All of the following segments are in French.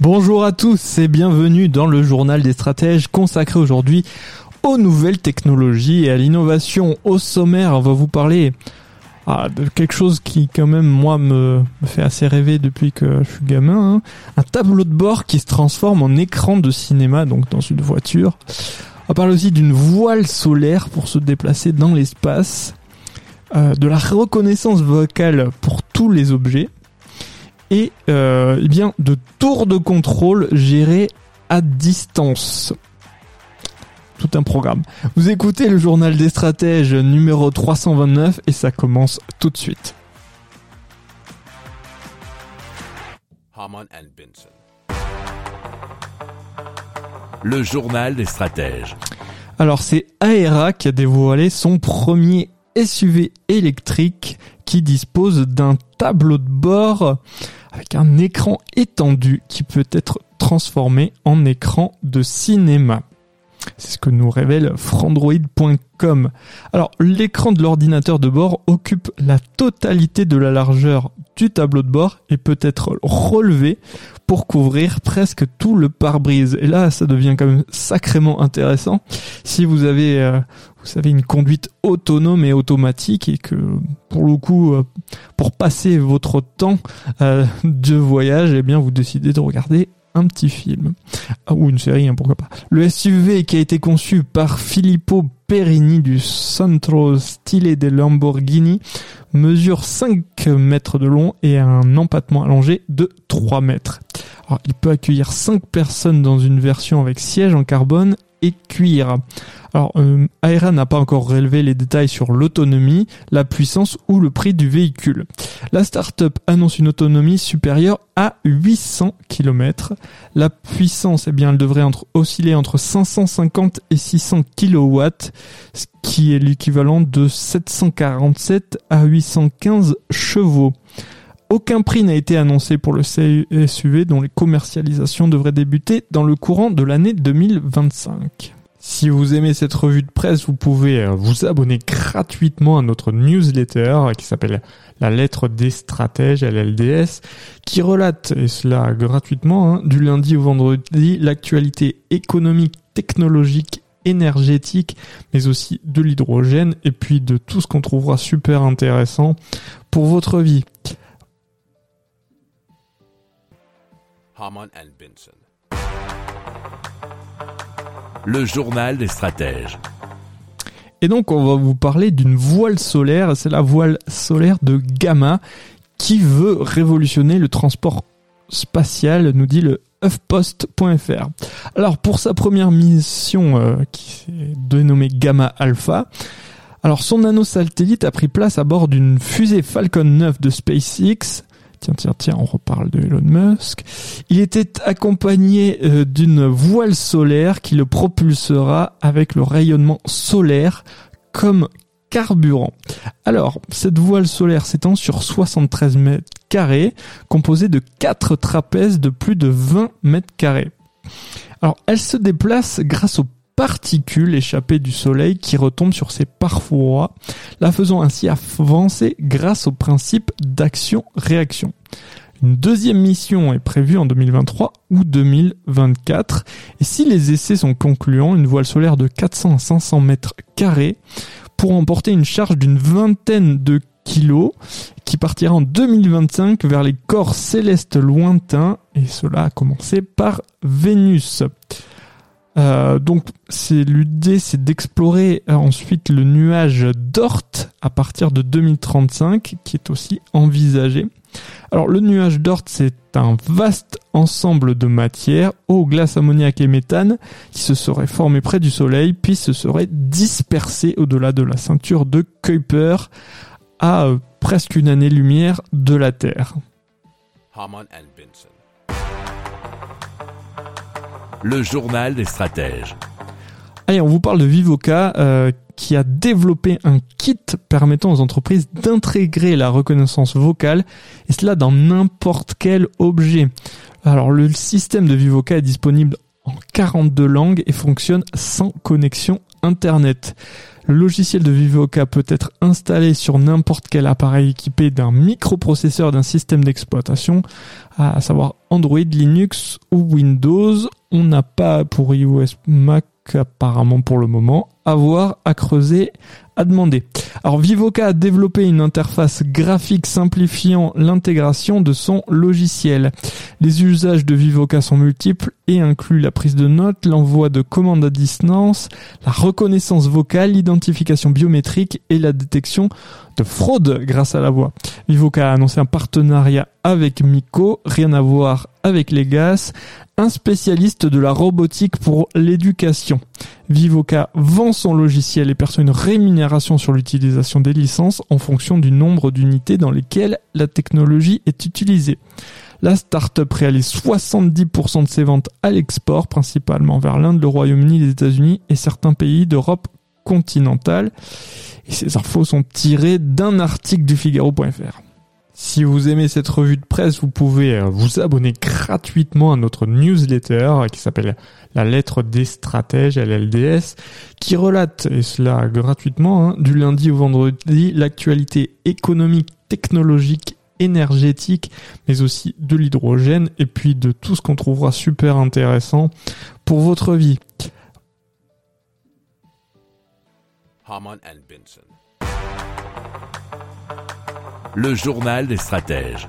Bonjour à tous et bienvenue dans le journal des stratèges consacré aujourd'hui aux nouvelles technologies et à l'innovation. Au sommaire, on va vous parler ah, de quelque chose qui quand même moi me, me fait assez rêver depuis que je suis gamin. hein. Un tableau de bord qui se transforme en écran de cinéma, donc dans une voiture. On parle aussi d'une voile solaire pour se déplacer dans l'espace, euh, de la reconnaissance vocale pour tous les objets, et euh, eh bien de tours de contrôle gérés à distance tout un programme. Vous écoutez le journal des stratèges numéro 329 et ça commence tout de suite. Le journal des stratèges. Alors c'est Aera qui a dévoilé son premier SUV électrique qui dispose d'un tableau de bord avec un écran étendu qui peut être transformé en écran de cinéma. C'est ce que nous révèle frandroid.com. Alors, l'écran de l'ordinateur de bord occupe la totalité de la largeur du tableau de bord et peut être relevé pour couvrir presque tout le pare-brise. Et là, ça devient quand même sacrément intéressant. Si vous avez, euh, vous savez, une conduite autonome et automatique et que, pour le coup, euh, pour passer votre temps euh, de voyage, eh bien, vous décidez de regarder un petit film Ah, ou une série, hein, pourquoi pas. Le SUV qui a été conçu par Filippo Perini du Centro Stile de Lamborghini mesure 5 mètres de long et a un empattement allongé de 3 mètres. Alors, il peut accueillir 5 personnes dans une version avec siège en carbone et cuir. Alors, euh, Aera n'a pas encore relevé les détails sur l'autonomie, la puissance ou le prix du véhicule. La start-up annonce une autonomie supérieure à 800 km. La puissance, eh bien, elle devrait osciller entre 550 et 600 kW, ce qui est l'équivalent de 747 à 815 chevaux. Aucun prix n'a été annoncé pour le SUV dont les commercialisations devraient débuter dans le courant de l'année 2025. Si vous aimez cette revue de presse, vous pouvez euh, vous abonner gratuitement à notre newsletter qui s'appelle La lettre des stratèges, LLDS, qui relate, et cela gratuitement, hein, du lundi au vendredi, l'actualité économique, technologique, énergétique, mais aussi de l'hydrogène, et puis de tout ce qu'on trouvera super intéressant pour votre vie. Le journal des stratèges. Et donc on va vous parler d'une voile solaire, c'est la voile solaire de Gamma qui veut révolutionner le transport spatial, nous dit le HuffPost.fr. Alors pour sa première mission euh, qui s'est dénommée Gamma Alpha, alors son nanosatellite a pris place à bord d'une fusée Falcon 9 de SpaceX. Tiens, tiens, tiens, on reparle de Elon Musk. Il était accompagné euh, d'une voile solaire qui le propulsera avec le rayonnement solaire comme carburant. Alors, cette voile solaire s'étend sur 73 mètres carrés, composée de quatre trapèzes de plus de 20 mètres carrés. Alors, elle se déplace grâce aux particules échappées du soleil qui retombent sur ses parois, la faisant ainsi avancer grâce au principe d'action-réaction. Une deuxième mission est prévue en 2023 ou 2024. Et si les essais sont concluants, une voile solaire de 400 à 500 mètres carrés pour emporter une charge d'une vingtaine de kilos qui partira en 2025 vers les corps célestes lointains et cela a commencé par Vénus. Euh, donc l'idée c'est d'explorer euh, ensuite le nuage d'Oort à partir de 2035 qui est aussi envisagé. Alors le nuage d'Oort c'est un vaste ensemble de matière, eau, glace, ammoniac et méthane qui se seraient formés près du soleil puis se seraient dispersés au-delà de la ceinture de Kuiper à euh, presque une année-lumière de la Terre. Le journal des stratèges. Allez, on vous parle de Vivoca euh, qui a développé un kit permettant aux entreprises d'intégrer la reconnaissance vocale et cela dans n'importe quel objet. Alors le système de Vivoca est disponible en 42 langues et fonctionne sans connexion internet. Le logiciel de Vivoca peut être installé sur n'importe quel appareil équipé d'un microprocesseur d'un système d'exploitation, à savoir Android, Linux ou Windows. On n'a pas pour iOS Mac apparemment pour le moment. À voir, à creuser, à demander. Alors Vivoca a développé une interface graphique simplifiant l'intégration de son logiciel. Les usages de Vivoca sont multiples et incluent la prise de notes, l'envoi de commandes à distance, la reconnaissance vocale, l'identification biométrique et la détection de fraude grâce à la voix. Vivoca a annoncé un partenariat avec Miko, rien à voir avec Legas, un spécialiste de la robotique pour l'éducation. Vivoca vend son logiciel et perçoit une rémunération sur l'utilisation des licences en fonction du nombre d'unités dans lesquelles la technologie est utilisée. La start-up réalise 70% de ses ventes à l'export, principalement vers l'Inde, le Royaume-Uni, les États-Unis et certains pays d'Europe continentale. Et ces infos sont tirées d'un article du Figaro.fr. Si vous aimez cette revue de presse, vous pouvez euh, vous abonner gratuitement à notre newsletter euh, qui s'appelle La lettre des stratèges, LLDS, qui relate, et cela gratuitement, hein, du lundi au vendredi, l'actualité économique, technologique, énergétique, mais aussi de l'hydrogène, et puis de tout ce qu'on trouvera super intéressant pour votre vie. Le journal des stratèges.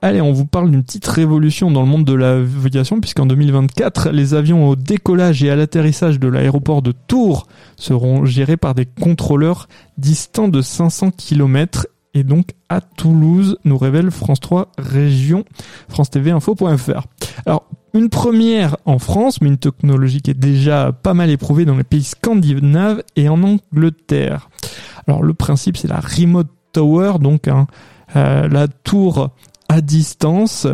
Allez, on vous parle d'une petite révolution dans le monde de l'aviation, puisqu'en 2024, les avions au décollage et à l'atterrissage de l'aéroport de Tours seront gérés par des contrôleurs distants de 500 km et donc à Toulouse, nous révèle France 3 Région, France TV Info.fr. Alors, une première en France, mais une technologie qui est déjà pas mal éprouvée dans les pays scandinaves et en Angleterre. Alors, le principe, c'est la remote tower, donc hein, euh, la tour à distance.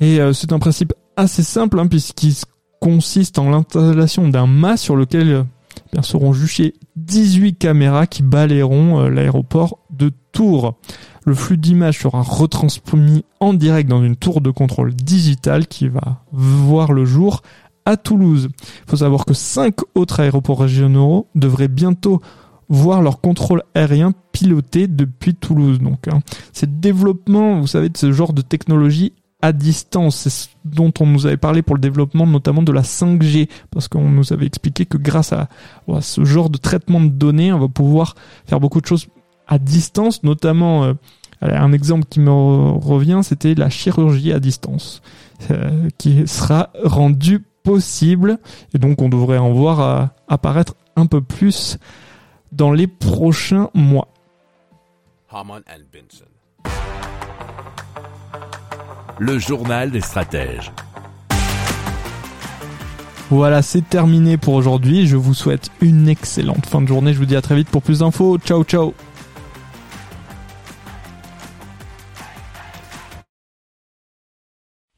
Et euh, c'est un principe assez simple, hein, puisqu'il consiste en l'installation d'un mât sur lequel euh, seront juchées 18 caméras qui balayeront l'aéroport de Tours. Le flux d'images sera retransmis en direct dans une tour de contrôle digitale qui va voir le jour à Toulouse. Il faut savoir que cinq autres aéroports régionaux devraient bientôt voir leur contrôle aérien piloté depuis Toulouse. Donc, hein. c'est le développement, vous savez, de ce genre de technologie à distance. C'est ce dont on nous avait parlé pour le développement notamment de la 5G, parce qu'on nous avait expliqué que grâce à, à ce genre de traitement de données, on va pouvoir faire beaucoup de choses à distance, notamment euh, un exemple qui me revient, c'était la chirurgie à distance, euh, qui sera rendue possible, et donc on devrait en voir euh, apparaître un peu plus dans les prochains mois. Le journal des stratèges. Voilà, c'est terminé pour aujourd'hui. Je vous souhaite une excellente fin de journée. Je vous dis à très vite pour plus d'infos. Ciao, ciao.